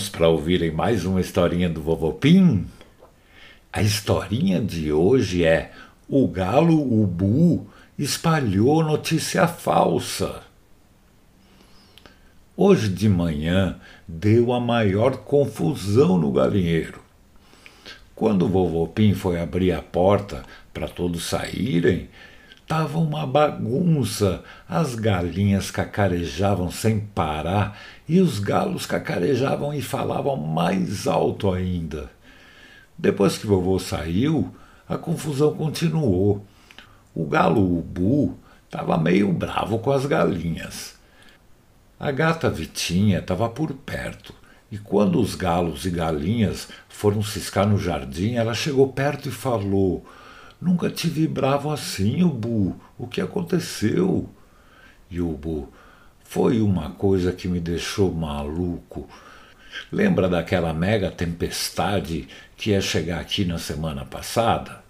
Prontos para ouvirem mais uma historinha do Vovô Pim? A historinha de hoje é O Galo Ubu espalhou notícia falsa. Hoje de manhã deu a maior confusão no galinheiro. Quando o vovô Pim foi abrir a porta para todos saírem, Tava uma bagunça. As galinhas cacarejavam sem parar e os galos cacarejavam e falavam mais alto ainda. Depois que vovô saiu, a confusão continuou. O galo Ubu estava meio bravo com as galinhas. A gata Vitinha estava por perto, e quando os galos e galinhas foram ciscar no jardim, ela chegou perto e falou: Nunca te vi bravo assim, Ubu. O que aconteceu? E Ubu, foi uma coisa que me deixou maluco. Lembra daquela mega tempestade que ia chegar aqui na semana passada?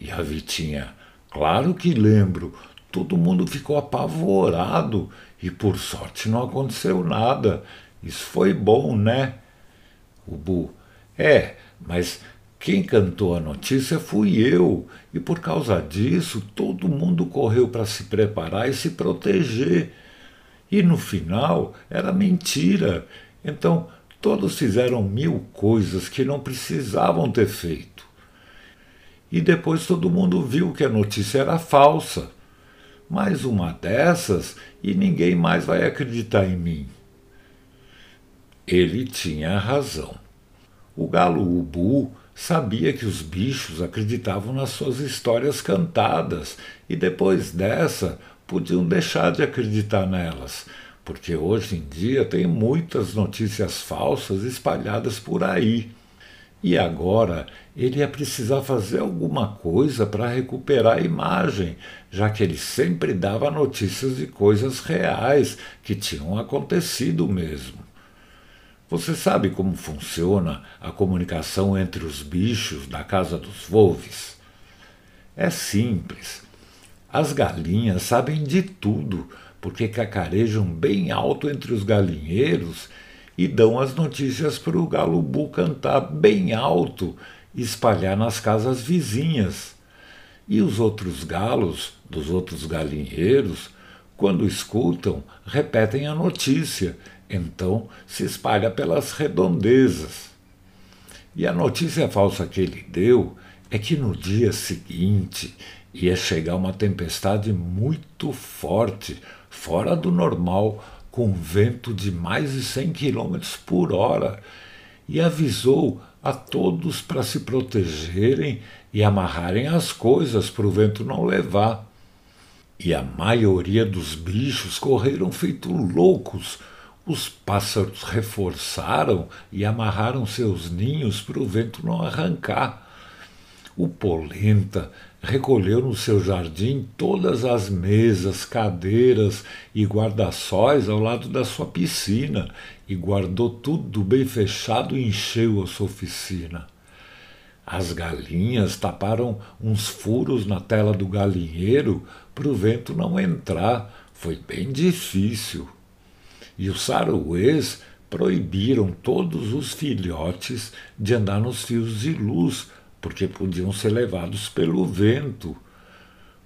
E a Vitinha, claro que lembro. Todo mundo ficou apavorado e por sorte não aconteceu nada. Isso foi bom, né? Ubu, é, mas quem cantou a notícia fui eu, e por causa disso todo mundo correu para se preparar e se proteger. E no final era mentira. Então todos fizeram mil coisas que não precisavam ter feito. E depois todo mundo viu que a notícia era falsa. Mais uma dessas e ninguém mais vai acreditar em mim. Ele tinha razão. O galo Ubu sabia que os bichos acreditavam nas suas histórias cantadas e depois dessa podiam deixar de acreditar nelas, porque hoje em dia tem muitas notícias falsas espalhadas por aí. E agora ele ia precisar fazer alguma coisa para recuperar a imagem, já que ele sempre dava notícias de coisas reais que tinham acontecido mesmo. Você sabe como funciona a comunicação entre os bichos da casa dos Wolves? É simples. As galinhas sabem de tudo, porque cacarejam bem alto entre os galinheiros e dão as notícias para o galubu cantar bem alto e espalhar nas casas vizinhas. E os outros galos dos outros galinheiros, quando escutam, repetem a notícia então se espalha pelas redondezas. E a notícia falsa que ele deu é que no dia seguinte ia chegar uma tempestade muito forte, fora do normal, com vento de mais de 100 km por hora, e avisou a todos para se protegerem e amarrarem as coisas para o vento não levar. E a maioria dos bichos correram feito loucos os pássaros reforçaram e amarraram seus ninhos para o vento não arrancar. O polenta recolheu no seu jardim todas as mesas, cadeiras e guarda-sóis ao lado da sua piscina e guardou tudo bem fechado e encheu a sua oficina. As galinhas taparam uns furos na tela do galinheiro para o vento não entrar. Foi bem difícil e os saruês proibiram todos os filhotes de andar nos fios de luz, porque podiam ser levados pelo vento.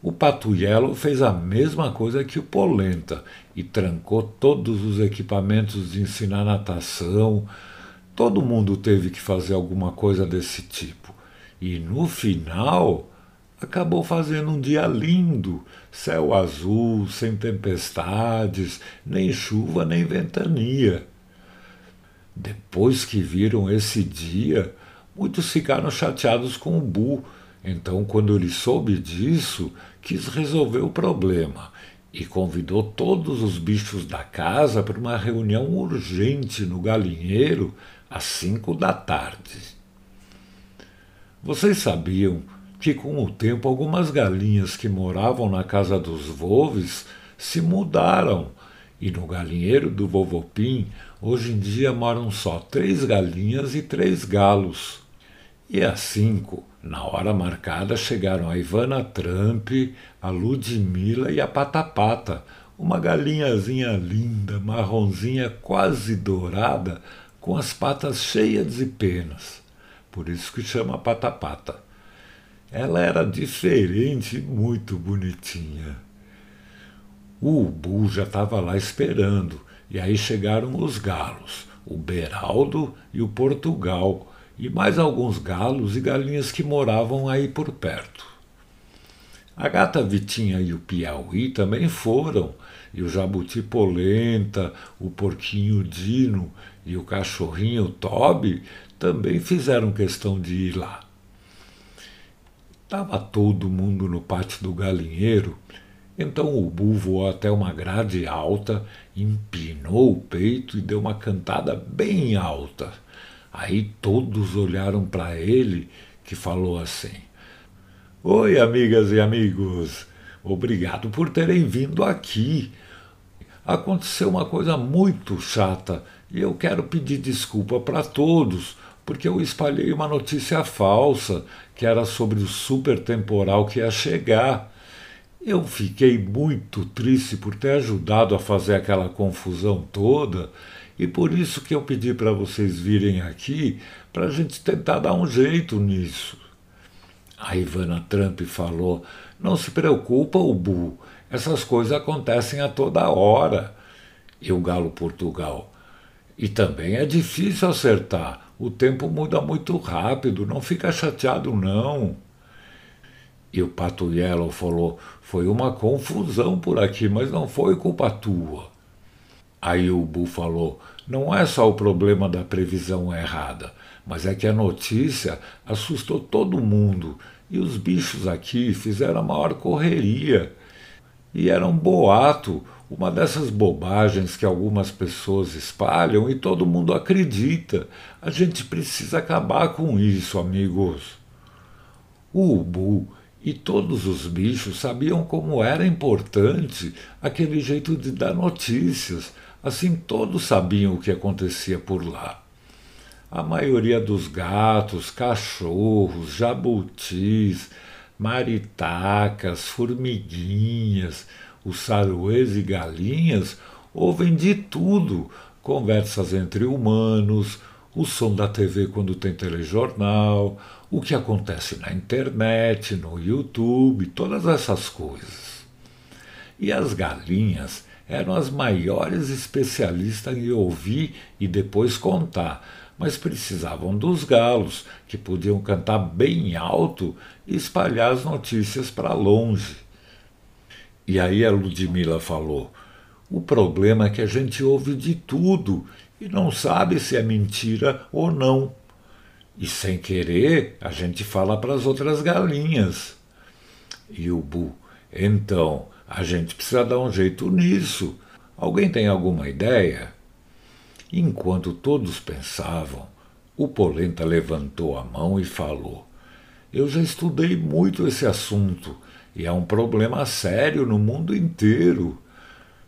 O Patuielo fez a mesma coisa que o Polenta e trancou todos os equipamentos de ensinar natação. Todo mundo teve que fazer alguma coisa desse tipo. E no final, acabou fazendo um dia lindo, céu azul, sem tempestades, nem chuva, nem ventania. Depois que viram esse dia, muitos ficaram chateados com o Bu. Então, quando ele soube disso, quis resolver o problema e convidou todos os bichos da casa para uma reunião urgente no galinheiro às cinco da tarde. Vocês sabiam que com o tempo algumas galinhas que moravam na casa dos Volves se mudaram e no galinheiro do Vovopim hoje em dia moram só três galinhas e três galos. E às cinco, na hora marcada, chegaram a Ivana Trump, a Ludmilla e a Patapata, uma galinhazinha linda, marronzinha, quase dourada, com as patas cheias de penas. Por isso que chama pata-pata. Ela era diferente e muito bonitinha. O ubu já estava lá esperando, e aí chegaram os galos, o Beraldo e o Portugal, e mais alguns galos e galinhas que moravam aí por perto. A gata Vitinha e o Piauí também foram, e o jabuti polenta, o porquinho Dino e o cachorrinho Toby também fizeram questão de ir lá. Estava todo mundo no pátio do galinheiro então o Bu voou até uma grade alta, empinou o peito e deu uma cantada bem alta. Aí todos olharam para ele, que falou assim: Oi, amigas e amigos, obrigado por terem vindo aqui. Aconteceu uma coisa muito chata e eu quero pedir desculpa para todos, porque eu espalhei uma notícia falsa que era sobre o super temporal que ia chegar. Eu fiquei muito triste por ter ajudado a fazer aquela confusão toda e por isso que eu pedi para vocês virem aqui para a gente tentar dar um jeito nisso. A Ivana Trump falou: Não se preocupa, Ubu, essas coisas acontecem a toda hora. E o Galo Portugal. E também é difícil acertar. O tempo muda muito rápido, não fica chateado, não. E o Pato Yellow falou: Foi uma confusão por aqui, mas não foi culpa tua. Aí o Bu falou: Não é só o problema da previsão errada, mas é que a notícia assustou todo mundo e os bichos aqui fizeram a maior correria. E era um boato, uma dessas bobagens que algumas pessoas espalham e todo mundo acredita. A gente precisa acabar com isso, amigos. O Ubu e todos os bichos sabiam como era importante aquele jeito de dar notícias, assim todos sabiam o que acontecia por lá. A maioria dos gatos, cachorros, jabutis, maritacas, formiguinhas, os saruês e galinhas ouvem de tudo, conversas entre humanos, o som da TV quando tem telejornal, o que acontece na internet, no YouTube, todas essas coisas. E as galinhas eram as maiores especialistas em ouvir e depois contar, mas precisavam dos galos, que podiam cantar bem alto e espalhar as notícias para longe. E aí a Ludmila falou: o problema é que a gente ouve de tudo e não sabe se é mentira ou não. E sem querer, a gente fala para as outras galinhas. E o Bu, então, a gente precisa dar um jeito nisso. Alguém tem alguma ideia? Enquanto todos pensavam, o Polenta levantou a mão e falou: Eu já estudei muito esse assunto e é um problema sério no mundo inteiro.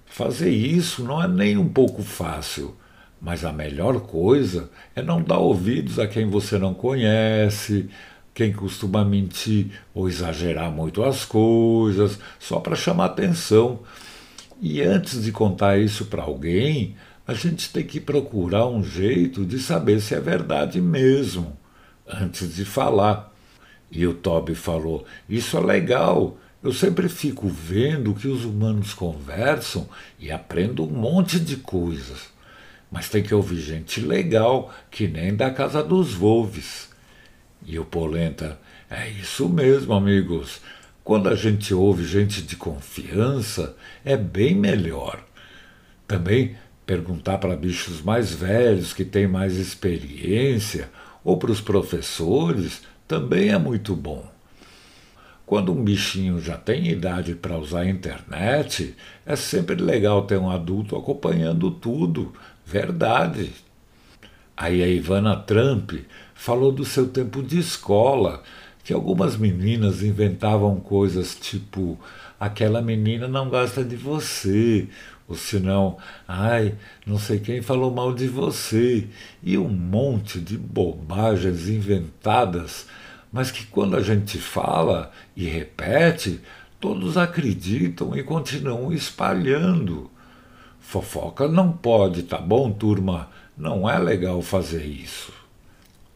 Fazer isso não é nem um pouco fácil. Mas a melhor coisa é não dar ouvidos a quem você não conhece, quem costuma mentir ou exagerar muito as coisas, só para chamar atenção. E antes de contar isso para alguém, a gente tem que procurar um jeito de saber se é verdade mesmo, antes de falar. E o Toby falou: Isso é legal. Eu sempre fico vendo que os humanos conversam e aprendo um monte de coisas mas tem que ouvir gente legal, que nem da casa dos Wolves. E o Polenta, é isso mesmo, amigos. Quando a gente ouve gente de confiança, é bem melhor. Também perguntar para bichos mais velhos que têm mais experiência ou para os professores também é muito bom. Quando um bichinho já tem idade para usar a internet, é sempre legal ter um adulto acompanhando tudo, Verdade. Aí a Ivana Trump falou do seu tempo de escola, que algumas meninas inventavam coisas tipo: aquela menina não gosta de você, ou senão, ai, não sei quem falou mal de você, e um monte de bobagens inventadas, mas que quando a gente fala e repete, todos acreditam e continuam espalhando. Fofoca não pode, tá bom, turma? Não é legal fazer isso.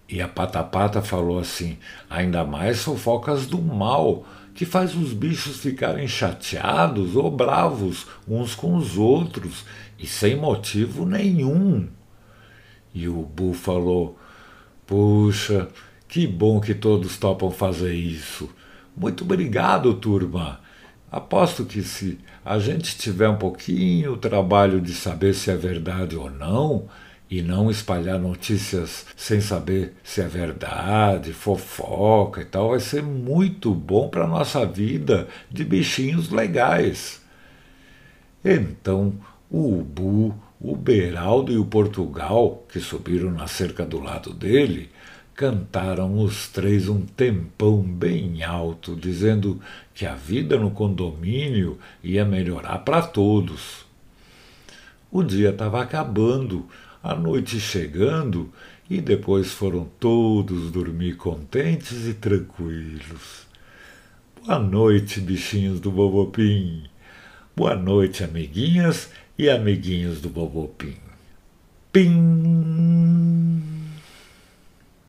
E a Patapata falou assim: ainda mais fofocas do mal, que faz os bichos ficarem chateados ou bravos uns com os outros, e sem motivo nenhum. E o Bu falou: Puxa, que bom que todos topam fazer isso. Muito obrigado, turma. Aposto que se a gente tiver um pouquinho o trabalho de saber se é verdade ou não, e não espalhar notícias sem saber se é verdade, fofoca e tal, vai ser muito bom para a nossa vida de bichinhos legais. Então, o Ubu, o Beraldo e o Portugal, que subiram na cerca do lado dele, cantaram os três um tempão bem alto, dizendo que a vida no condomínio ia melhorar para todos. O dia estava acabando, a noite chegando, e depois foram todos dormir contentes e tranquilos. Boa noite, bichinhos do Bobopim. Boa noite, amiguinhas e amiguinhos do Bobopim. Pim!